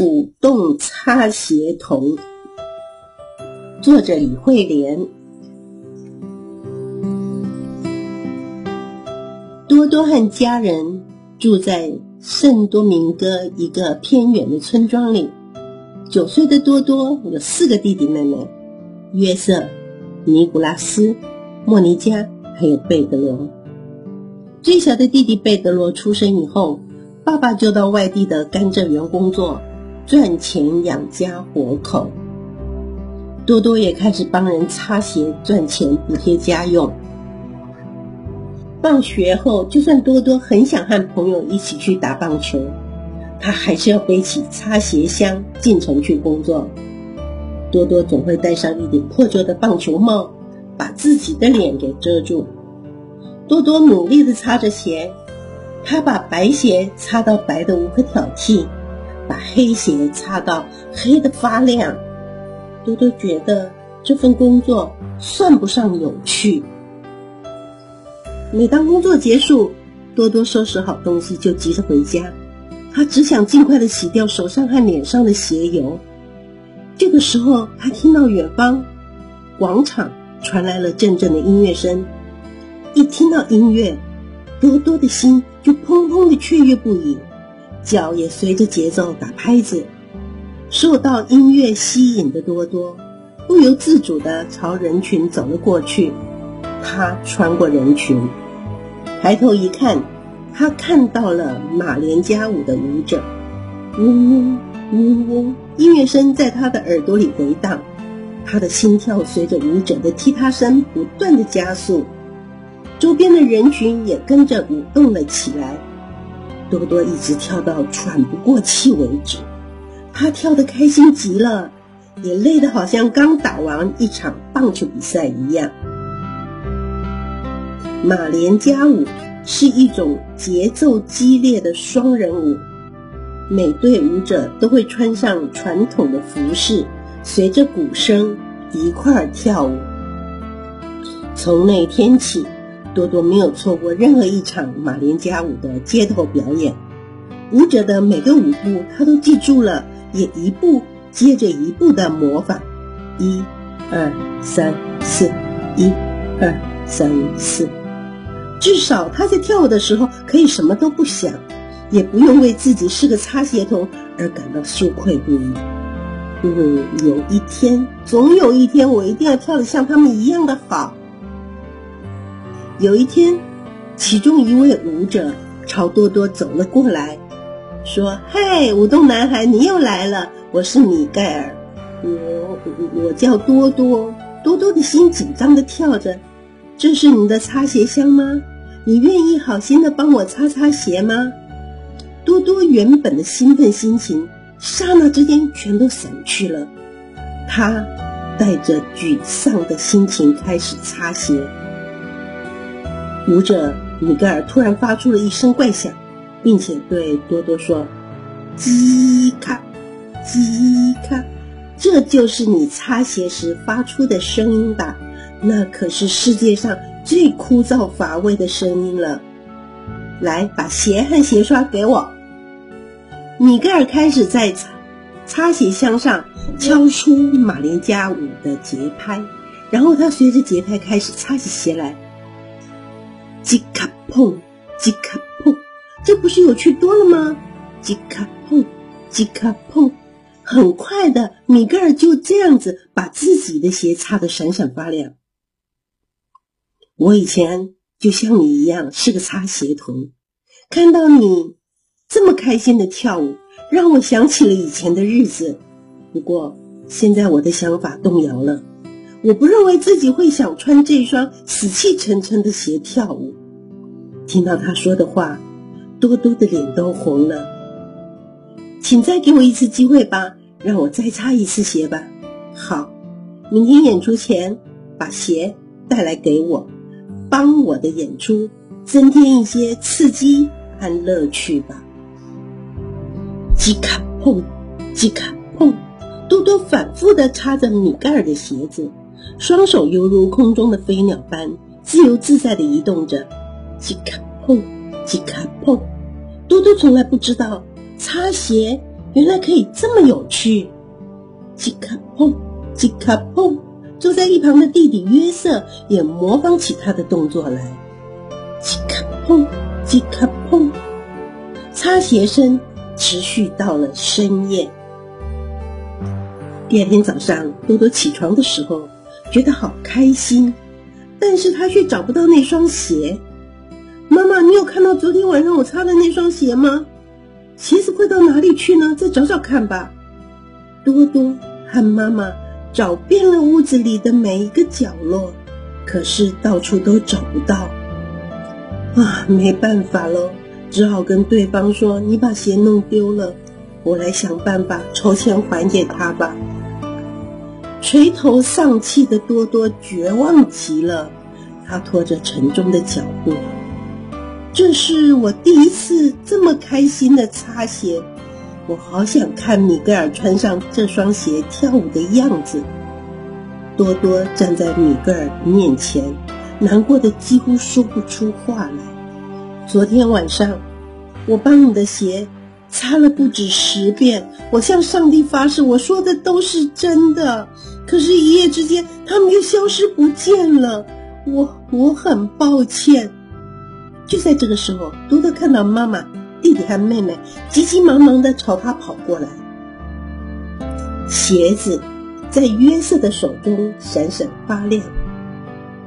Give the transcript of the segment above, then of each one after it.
舞动擦鞋童，作者李慧莲。多多和家人住在圣多明戈一个偏远的村庄里。九岁的多多有四个弟弟妹妹：约瑟、尼古拉斯、莫尼加，还有贝德罗。最小的弟弟贝德罗出生以后，爸爸就到外地的甘蔗园工作。赚钱养家活口，多多也开始帮人擦鞋赚钱补贴家用。放学后，就算多多很想和朋友一起去打棒球，他还是要背起擦鞋箱进城去工作。多多总会戴上一顶破旧的棒球帽，把自己的脸给遮住。多多努力地擦着鞋，他把白鞋擦到白的无可挑剔。把黑鞋擦到黑的发亮，多多觉得这份工作算不上有趣。每当工作结束，多多收拾好东西就急着回家，他只想尽快的洗掉手上和脸上的鞋油。这个时候，他听到远方广场传来了阵阵的音乐声，一听到音乐，多多的心就砰砰的雀跃不已。脚也随着节奏打拍子，受到音乐吸引的多多不由自主地朝人群走了过去。他穿过人群，抬头一看，他看到了马连加舞的舞者。嗡嗡嗡嗡，音乐声在他的耳朵里回荡，他的心跳随着舞者的踢踏声不断的加速，周边的人群也跟着舞动了起来。多多一直跳到喘不过气为止，他跳得开心极了，也累得好像刚打完一场棒球比赛一样。马连加舞是一种节奏激烈的双人舞，每对舞者都会穿上传统的服饰，随着鼓声一块儿跳舞。从那天起。多多没有错过任何一场马连加舞的街头表演，舞者的每个舞步他都记住了，也一步接着一步的模仿，一、二、三、四，一、二、三、四。至少他在跳舞的时候可以什么都不想，也不用为自己是个擦鞋童而感到羞愧不已。嗯，有一天，总有一天，我一定要跳得像他们一样的好。有一天，其中一位舞者朝多多走了过来，说：“嗨，舞动男孩，你又来了！我是米盖尔，我我我叫多多。”多多的心紧张的跳着。这是你的擦鞋箱吗？你愿意好心的帮我擦擦鞋吗？多多原本的兴奋心情，刹那之间全都散去了。他带着沮丧的心情开始擦鞋。舞者米格尔突然发出了一声怪响，并且对多多说：“叽咔，叽咔，这就是你擦鞋时发出的声音吧？那可是世界上最枯燥乏味的声音了。来，把鞋和鞋刷给我。”米格尔开始在擦擦鞋箱上敲出马连加舞的节拍，然后他随着节拍开始擦起鞋来。吉卡碰，吉卡碰，这不是有趣多了吗？吉卡碰，吉卡碰，很快的，米格尔就这样子把自己的鞋擦得闪闪发亮。我以前就像你一样是个擦鞋童，看到你这么开心的跳舞，让我想起了以前的日子。不过现在我的想法动摇了，我不认为自己会想穿这双死气沉沉的鞋跳舞。听到他说的话，多多的脸都红了。请再给我一次机会吧，让我再擦一次鞋吧。好，明天演出前把鞋带来给我，帮我的演出增添一些刺激和乐趣吧。吉卡碰，吉卡碰，多多反复的擦着米盖尔的鞋子，双手犹如空中的飞鸟般自由自在的移动着。叽卡碰，叽卡碰，多多从来不知道擦鞋原来可以这么有趣。叽卡碰，叽卡碰，坐在一旁的弟弟约瑟也模仿起他的动作来。叽卡碰，叽卡碰，擦鞋声持续到了深夜。第二天早上，多多起床的时候觉得好开心，但是他却找不到那双鞋。妈妈，你有看到昨天晚上我擦的那双鞋吗？鞋子会到哪里去呢？再找找看吧。多多和妈妈找遍了屋子里的每一个角落，可是到处都找不到。啊，没办法了，只好跟对方说：“你把鞋弄丢了，我来想办法筹钱还给他吧。”垂头丧气的多多绝望极了，他拖着沉重的脚步。这是我第一次这么开心的擦鞋，我好想看米格尔穿上这双鞋跳舞的样子。多多站在米格尔面前，难过的几乎说不出话来。昨天晚上，我帮你的鞋。擦了不止十遍，我向上帝发誓，我说的都是真的。可是，一夜之间，他们又消失不见了。我我很抱歉。就在这个时候，多多看到妈妈、弟弟和妹妹急急忙忙的朝他跑过来。鞋子在约瑟的手中闪闪发亮。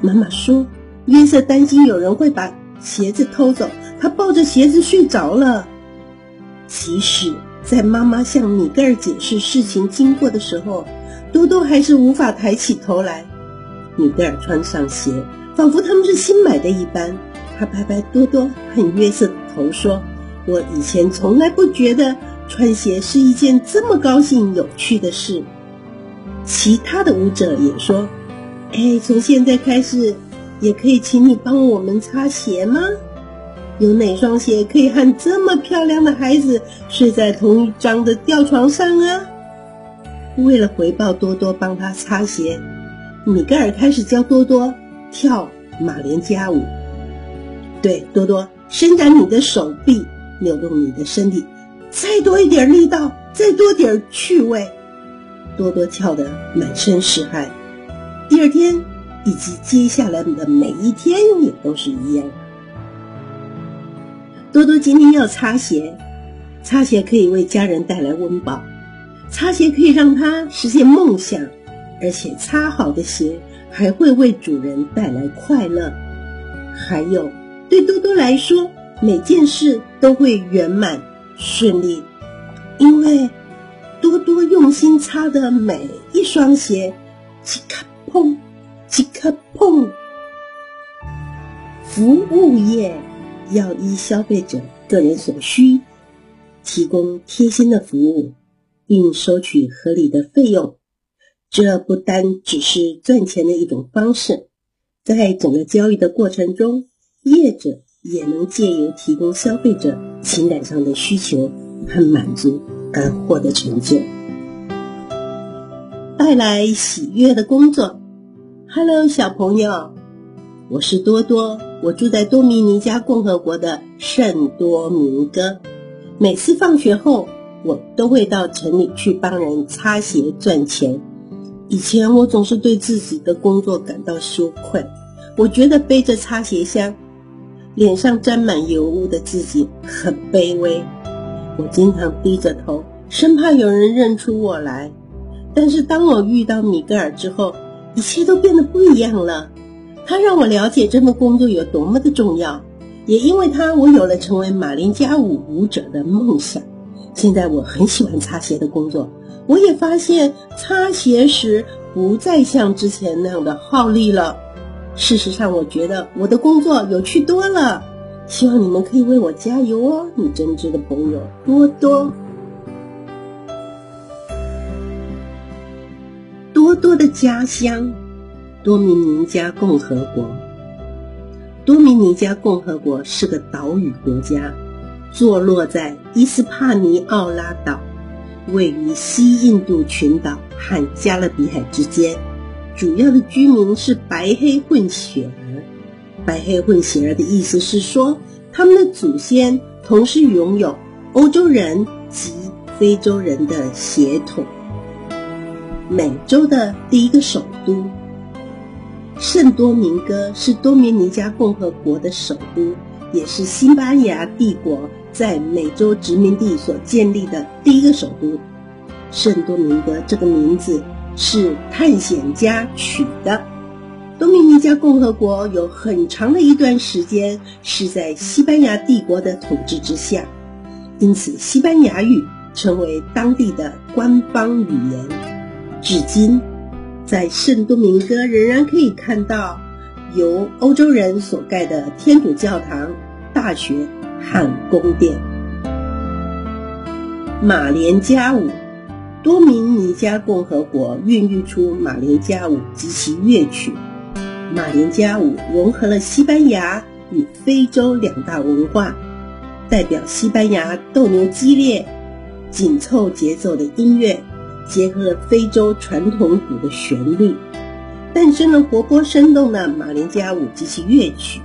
妈妈说：“约瑟担心有人会把鞋子偷走，他抱着鞋子睡着了。”即使在妈妈向米格尔解释事情经过的时候，多多还是无法抬起头来。米格尔穿上鞋，仿佛他们是新买的一般。他拍拍多多和约瑟的头，说：“我以前从来不觉得穿鞋是一件这么高兴有趣的事。”其他的舞者也说：“哎，从现在开始，也可以请你帮我们擦鞋吗？”有哪双鞋可以和这么漂亮的孩子睡在同一张的吊床上啊？为了回报多多帮他擦鞋，米格尔开始教多多跳马连加舞。对，多多伸展你的手臂，扭动你的身体，再多一点力道，再多点趣味。多多跳得满身是汗。第二天以及接下来的每一天也都是一样。多多今天要擦鞋，擦鞋可以为家人带来温饱，擦鞋可以让他实现梦想，而且擦好的鞋还会为主人带来快乐。还有，对多多来说，每件事都会圆满顺利，因为多多用心擦的每一双鞋，即刻碰，即刻碰，服务业。要依消费者个人所需，提供贴心的服务，并收取合理的费用。这不单只是赚钱的一种方式，在整个交易的过程中，业者也能借由提供消费者情感上的需求和满足而获得成就，带来喜悦的工作。Hello，小朋友。我是多多，我住在多米尼加共和国的圣多明哥。每次放学后，我都会到城里去帮人擦鞋赚钱。以前我总是对自己的工作感到羞愧，我觉得背着擦鞋箱，脸上沾满油污的自己很卑微。我经常低着头，生怕有人认出我来。但是当我遇到米格尔之后，一切都变得不一样了。他让我了解这份工作有多么的重要，也因为他，我有了成为马林加舞舞者的梦想。现在我很喜欢擦鞋的工作，我也发现擦鞋时不再像之前那样的耗力了。事实上，我觉得我的工作有趣多了。希望你们可以为我加油哦，你真挚的朋友多多。多多的家乡。多米尼加共和国，多米尼加共和国是个岛屿国家，坐落在伊斯帕尼奥拉岛，位于西印度群岛和加勒比海之间。主要的居民是白黑混血儿。白黑混血儿的意思是说，他们的祖先同时拥有欧洲人及非洲人的血统。美洲的第一个首都圣多明哥是多米尼加共和国的首都，也是西班牙帝国在美洲殖民地所建立的第一个首都。圣多明哥这个名字是探险家取的。多米尼加共和国有很长的一段时间是在西班牙帝国的统治之下，因此西班牙语成为当地的官方语言。至今，在圣多明哥仍然可以看到由欧洲人所盖的天主教堂、大学和宫殿。马连加舞，多米尼加共和国孕育出马连加舞及其乐曲。马连加舞融合了西班牙与非洲两大文化，代表西班牙斗牛激烈、紧凑节奏的音乐。结合了非洲传统鼓的旋律，诞生了活泼生动的马连加舞及其乐曲。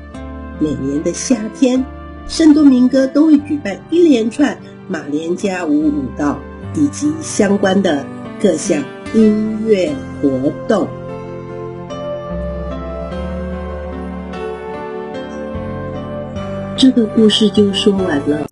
每年的夏天，圣多明哥都会举办一连串马连加舞舞蹈以及相关的各项音乐活动。这个故事就说完了。